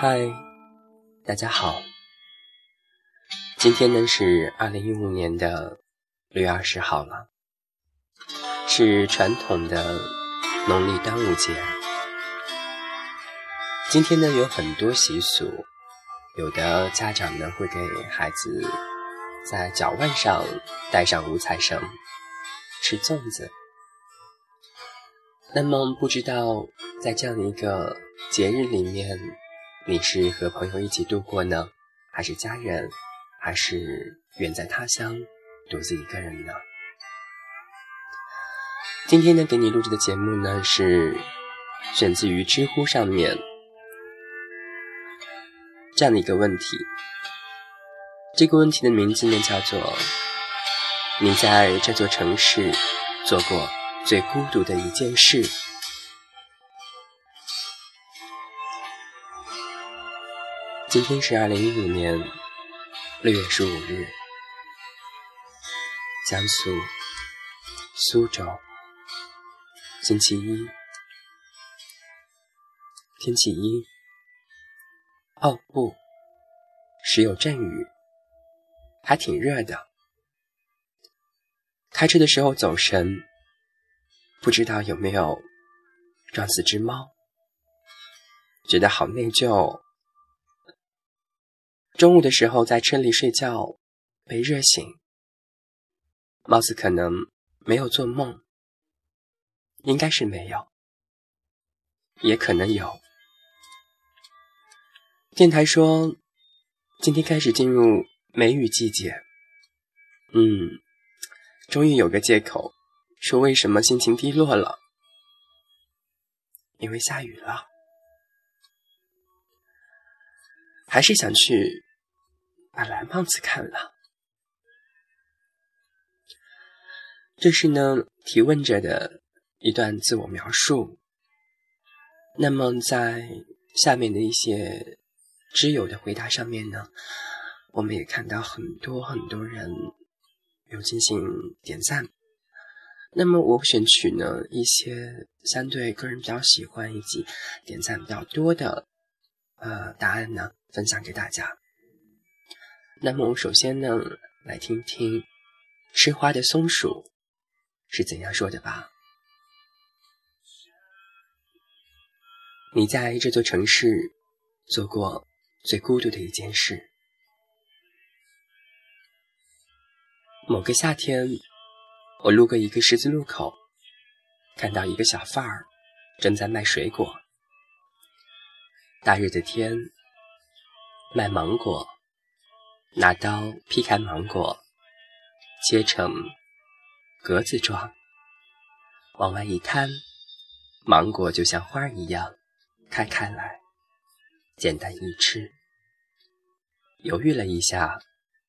嗨，大家好。今天呢是二零一五年的六月二十号了，是传统的农历端午节。今天呢有很多习俗，有的家长呢会给孩子在脚腕上带上五彩绳，吃粽子。那么不知道在这样一个节日里面。你是和朋友一起度过呢，还是家人，还是远在他乡独自一个人呢？今天呢，给你录制的节目呢是选自于知乎上面这样的一个问题。这个问题的名字呢叫做“你在这座城市做过最孤独的一件事”。今天是二零一五年六月十五日，江苏苏州，星期一，天气阴。哦不，时有阵雨，还挺热的。开车的时候走神，不知道有没有撞死只猫，觉得好内疚。中午的时候在车里睡觉，被热醒，貌似可能没有做梦，应该是没有，也可能有。电台说今天开始进入梅雨季节，嗯，终于有个借口说为什么心情低落了，因为下雨了，还是想去。把蓝胖子看了，这是呢提问者的一段自我描述。那么在下面的一些知友的回答上面呢，我们也看到很多很多人有进行点赞。那么我选取呢一些相对个人比较喜欢以及点赞比较多的呃答案呢，分享给大家。那么，我首先呢，来听听吃花的松鼠是怎样说的吧。你在这座城市做过最孤独的一件事。某个夏天，我路过一个十字路口，看到一个小贩儿正在卖水果。大热的天，卖芒果。拿刀劈开芒果，切成格子状，往外一摊，芒果就像花一样开开来，简单易吃。犹豫了一下，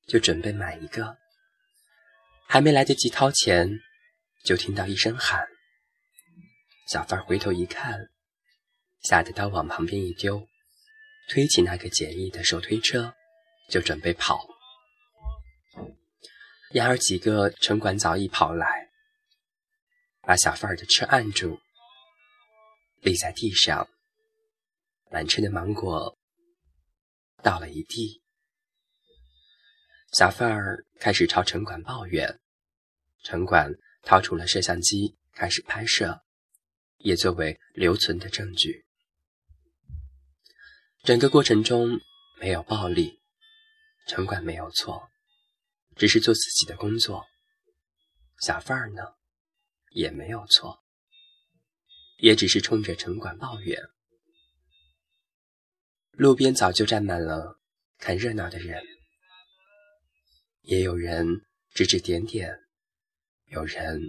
就准备买一个，还没来得及掏钱，就听到一声喊。小贩回头一看，吓得刀往旁边一丢，推起那个简易的手推车。就准备跑，然而几个城管早已跑来，把小贩儿的车按住，立在地上，满车的芒果倒了一地。小贩儿开始朝城管抱怨，城管掏出了摄像机开始拍摄，也作为留存的证据。整个过程中没有暴力。城管没有错，只是做自己的工作。小贩儿呢，也没有错，也只是冲着城管抱怨。路边早就站满了看热闹的人，也有人指指点点，有人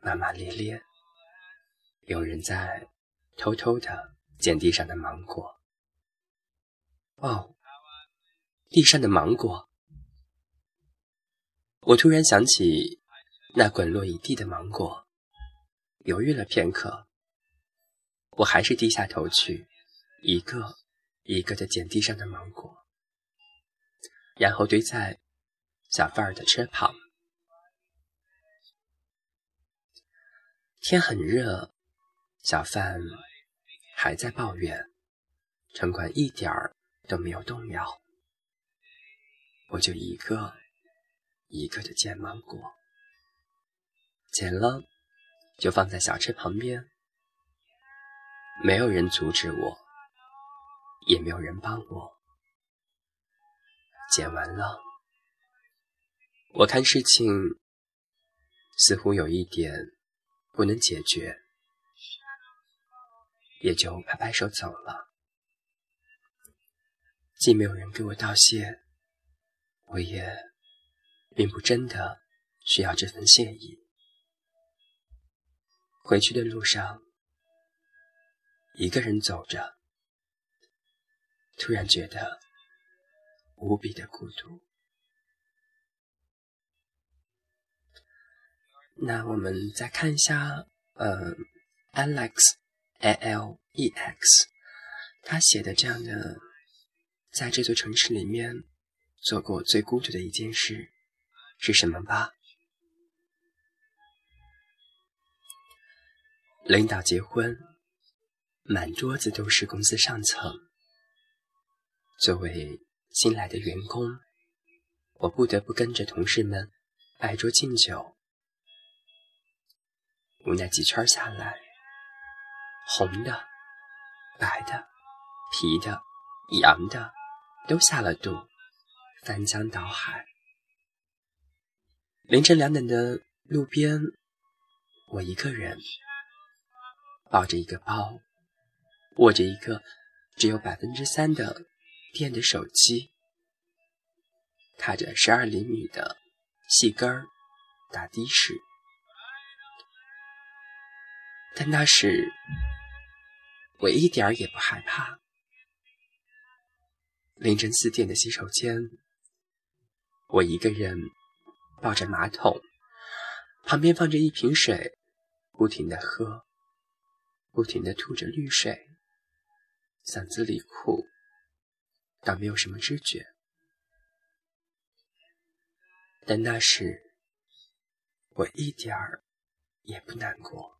骂骂咧咧，有人在偷偷的捡地上的芒果。哦。地上的芒果，我突然想起那滚落一地的芒果，犹豫了片刻，我还是低下头去，一个一个的捡地上的芒果，然后堆在小贩儿的车旁。天很热，小贩还在抱怨，城管一点儿都没有动摇，我就一个一个的捡芒果，捡了就放在小车旁边，没有人阻止我，也没有人帮我。捡完了，我看事情似乎有一点不能解决，也就拍拍手走了。既没有人给我道谢，我也并不真的需要这份谢意。回去的路上，一个人走着，突然觉得无比的孤独。那我们再看一下，呃，Alex，A L E X，他写的这样的。在这座城市里面，做过最孤独的一件事是什么吧？领导结婚，满桌子都是公司上层。作为新来的员工，我不得不跟着同事们摆桌敬酒。无奈几圈下来，红的、白的、皮的、洋的。都下了肚，翻江倒海。凌晨两点的路边，我一个人抱着一个包，握着一个只有百分之三的电的手机，踏着十二厘米的细跟儿打的士。但那时我一点儿也不害怕。凌晨四点的洗手间，我一个人抱着马桶，旁边放着一瓶水，不停的喝，不停的吐着绿水，嗓子里苦，倒没有什么知觉。但那时，我一点儿也不难过。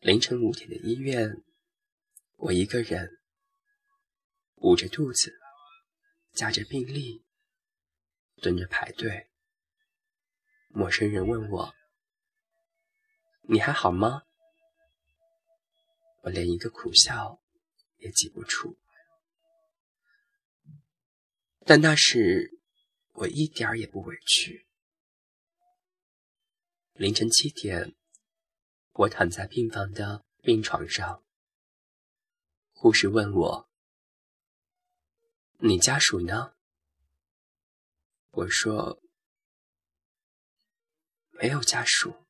凌晨五点的医院，我一个人。捂着肚子，夹着病历，蹲着排队。陌生人问我：“你还好吗？”我连一个苦笑也挤不出。但那时我一点儿也不委屈。凌晨七点，我躺在病房的病床上，护士问我。你家属呢？我说没有家属。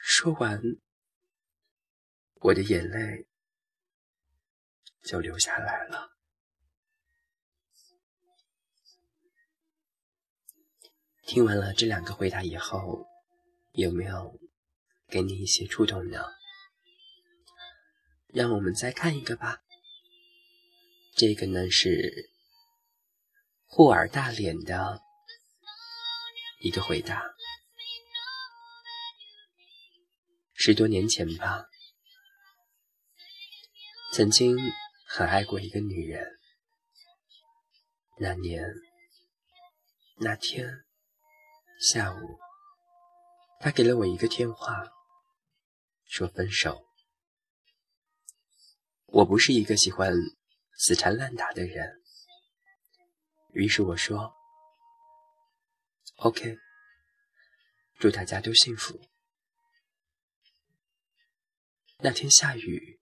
说完，我的眼泪就流下来了。听完了这两个回答以后，有没有给你一些触动呢？让我们再看一个吧。这个呢是霍尔大脸的一个回答。十多年前吧，曾经很爱过一个女人。那年那天下午，她给了我一个电话，说分手。我不是一个喜欢。死缠烂打的人。于是我说：“OK，祝大家都幸福。”那天下雨，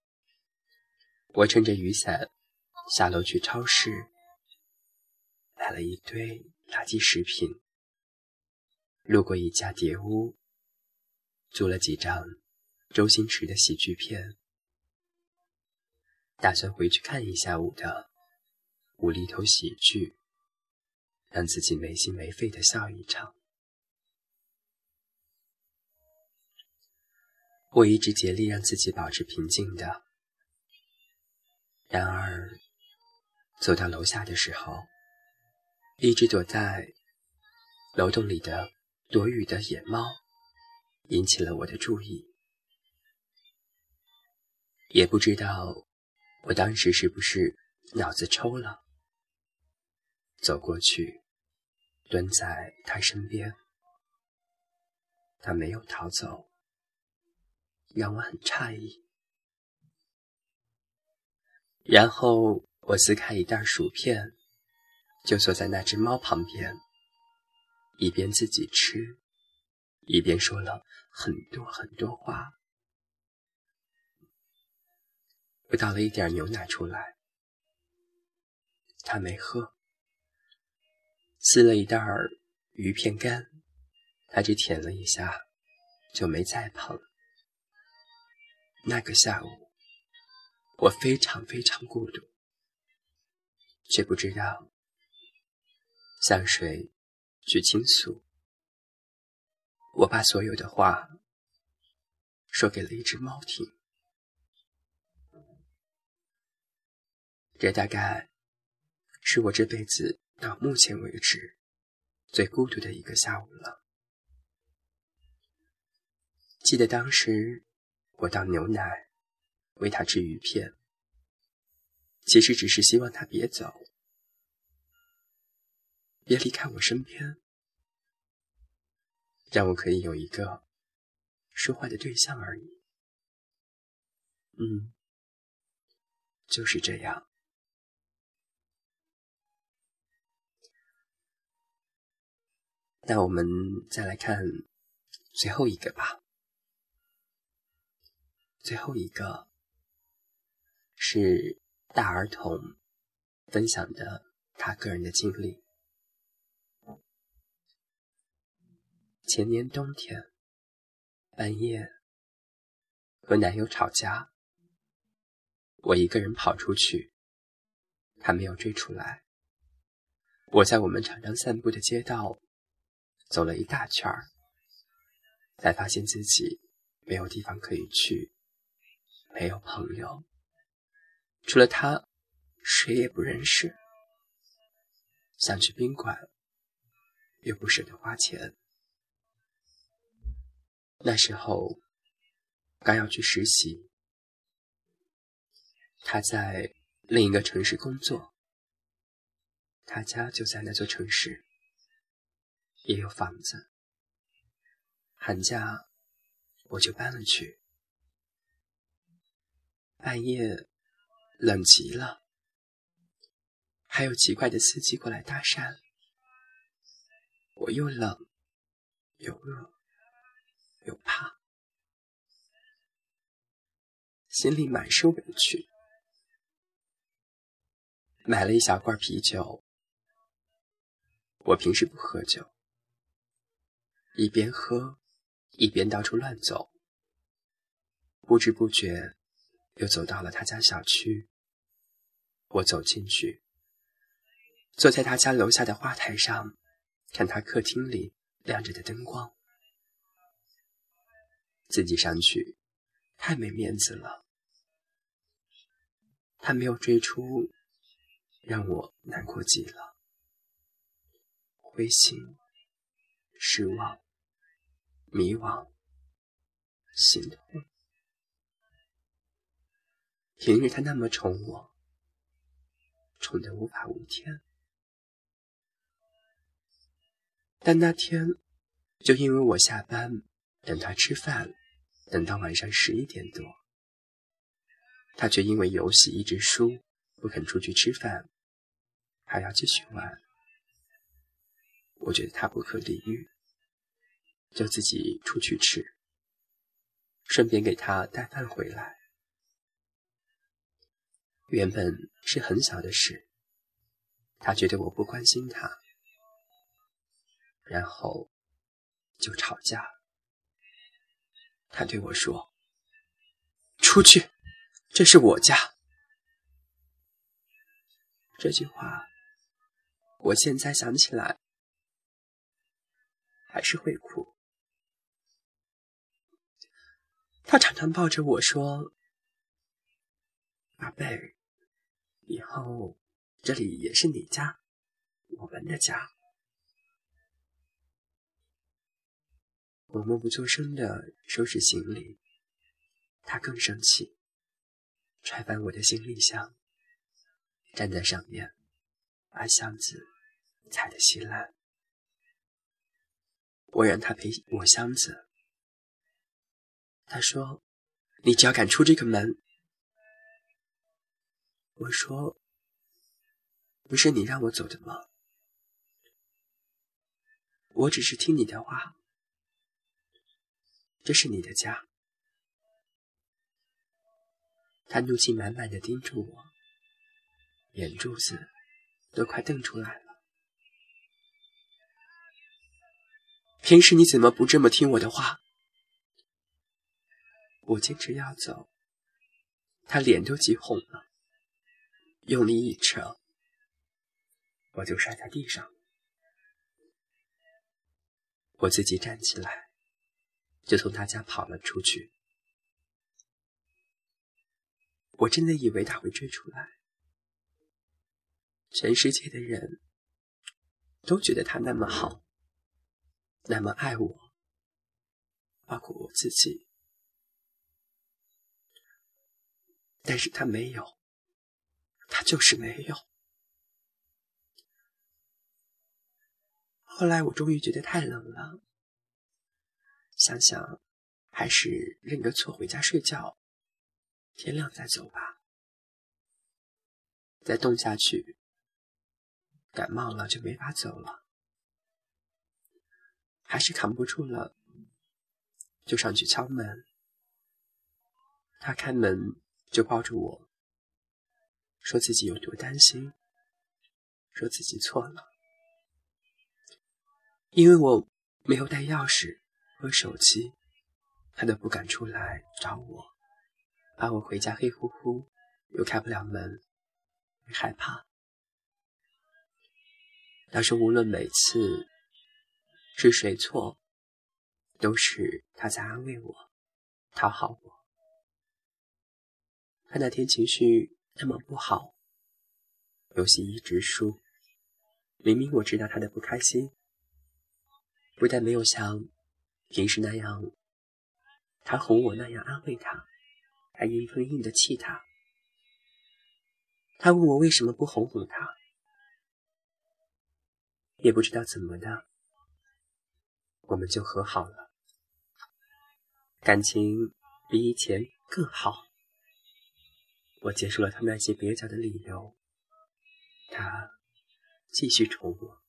我撑着雨伞下楼去超市，买了一堆垃圾食品。路过一家碟屋，租了几张周星驰的喜剧片。打算回去看一下午的无厘头喜剧，让自己没心没肺的笑一场。我一直竭力让自己保持平静的，然而走到楼下的时候，一直躲在楼洞里的躲雨的野猫引起了我的注意。也不知道我当时是不是脑子抽了，走过去，蹲在他身边，他没有逃走，让我很诧异。然后我撕开一袋薯片，就坐在那只猫旁边，一边自己吃，一边说了很多很多话。倒了一点牛奶出来，他没喝。撕了一袋鱼片干，他只舔了一下，就没再碰。那个下午，我非常非常孤独，却不知道向谁去倾诉。我把所有的话说给了一只猫听。这大概是我这辈子到目前为止最孤独的一个下午了。记得当时我倒牛奶，喂他吃鱼片，其实只是希望他别走，别离开我身边，让我可以有一个说话的对象而已。嗯，就是这样。那我们再来看最后一个吧。最后一个是大儿童分享的他个人的经历。前年冬天半夜和男友吵架，我一个人跑出去，他没有追出来。我在我们常常散步的街道。走了一大圈儿，才发现自己没有地方可以去，没有朋友，除了他，谁也不认识。想去宾馆，又不舍得花钱。那时候刚要去实习，他在另一个城市工作，他家就在那座城市。也有房子，寒假我就搬了去。半夜冷极了，还有奇怪的司机过来搭讪，我又冷又饿又怕，心里满是委屈。买了一小罐啤酒，我平时不喝酒。一边喝，一边到处乱走，不知不觉又走到了他家小区。我走进去，坐在他家楼下的花台上，看他客厅里亮着的灯光。自己上去，太没面子了。他没有追出，让我难过极了，灰心，失望。迷惘，心痛。平日他那么宠我，宠得无法无天，但那天就因为我下班等他吃饭，等到晚上十一点多，他却因为游戏一直输，不肯出去吃饭，还要继续玩。我觉得他不可理喻。就自己出去吃，顺便给他带饭回来。原本是很小的事，他觉得我不关心他，然后就吵架。他对我说：“出去，这是我家。”这句话，我现在想起来还是会哭。他常常抱着我说：“宝贝，以后这里也是你家，我们的家。”我默不作声的收拾行李，他更生气，揣翻我的行李箱，站在上面，把箱子踩得稀烂。我让他陪我箱子，他说：“你只要敢出这个门。”我说：“不是你让我走的吗？我只是听你的话。这是你的家。”他怒气满满的盯住我，眼珠子都快瞪出来了。平时你怎么不这么听我的话？我坚持要走，他脸都急红了。用力一扯，我就摔在地上。我自己站起来，就从他家跑了出去。我真的以为他会追出来，全世界的人都觉得他那么好，那么爱我，包括我自己，但是他没有。他就是没有。后来我终于觉得太冷了，想想还是认个错回家睡觉，天亮再走吧。再冻下去，感冒了就没法走了。还是扛不住了，就上去敲门。他开门就抱住我。说自己有多担心，说自己错了，因为我没有带钥匙和手机，他都不敢出来找我，怕我回家黑乎乎又开不了门，害怕。他说无论每次是谁错，都是他在安慰我，讨好我。他那天情绪。那么不好，游戏一直输。明明我知道他的不开心，不但没有像平时那样，他哄我那样安慰他，还硬碰硬的气他。他问我为什么不哄哄他，也不知道怎么的，我们就和好了，感情比以前更好。我结束了他们那些蹩脚的理由，他继续宠我。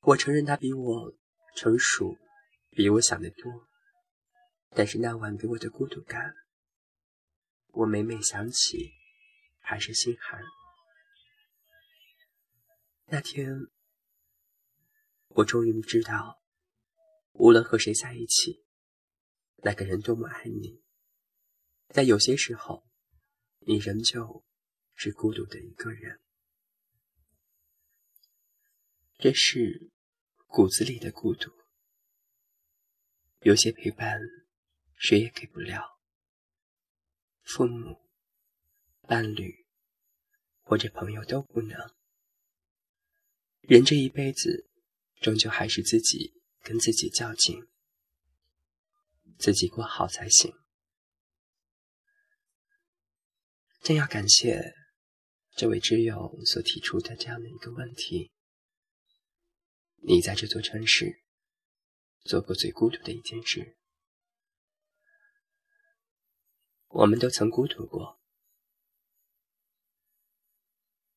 我承认他比我成熟，比我想的多，但是那晚给我的孤独感，我每每想起还是心寒。那天，我终于知道，无论和谁在一起，那个人多么爱你。在有些时候，你仍旧是孤独的一个人，这是骨子里的孤独。有些陪伴，谁也给不了，父母、伴侣或者朋友都不能。人这一辈子，终究还是自己跟自己较劲，自己过好才行。真要感谢这位挚友所提出的这样的一个问题：你在这座城市做过最孤独的一件事。我们都曾孤独过，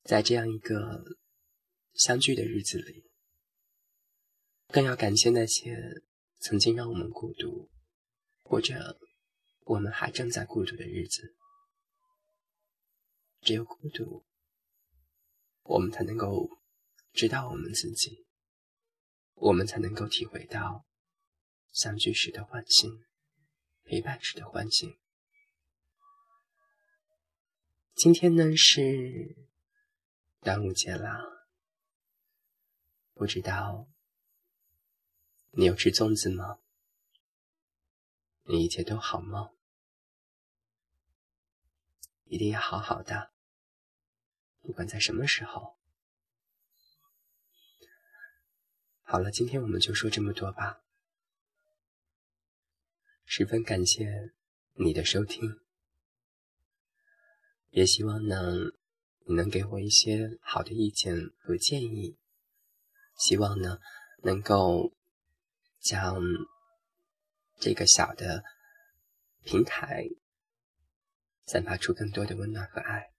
在这样一个相聚的日子里，更要感谢那些曾经让我们孤独，或者我们还正在孤独的日子。只有孤独，我们才能够知道我们自己，我们才能够体会到相聚时的欢欣，陪伴时的欢欣。今天呢是端午节啦，不知道你有吃粽子吗？你一切都好吗？一定要好好的。不管在什么时候，好了，今天我们就说这么多吧。十分感谢你的收听，也希望呢你能给我一些好的意见和建议。希望呢能够将这个小的平台散发出更多的温暖和爱。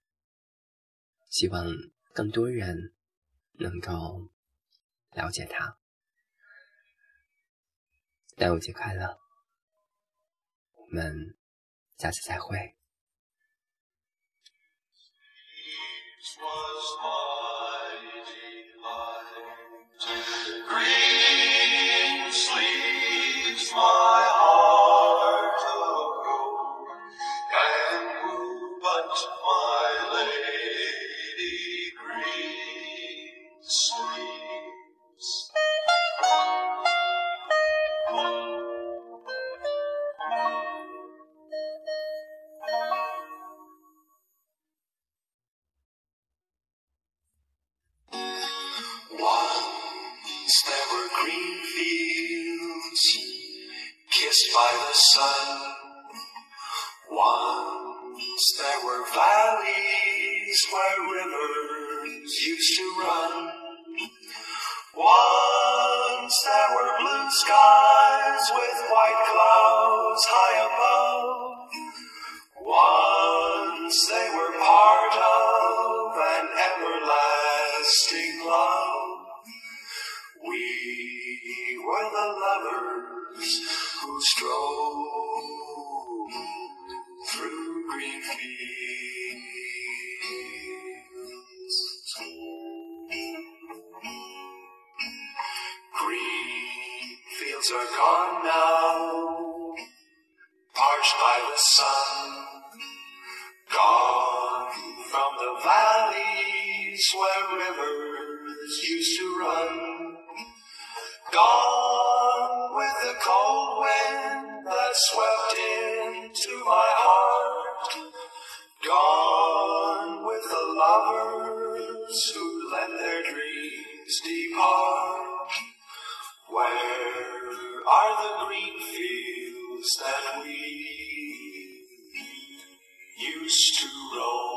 希望更多人能够了解他。端午节快乐！我们下次再会。fields Are gone now, parched by the sun, gone from the valleys. Where used to roam?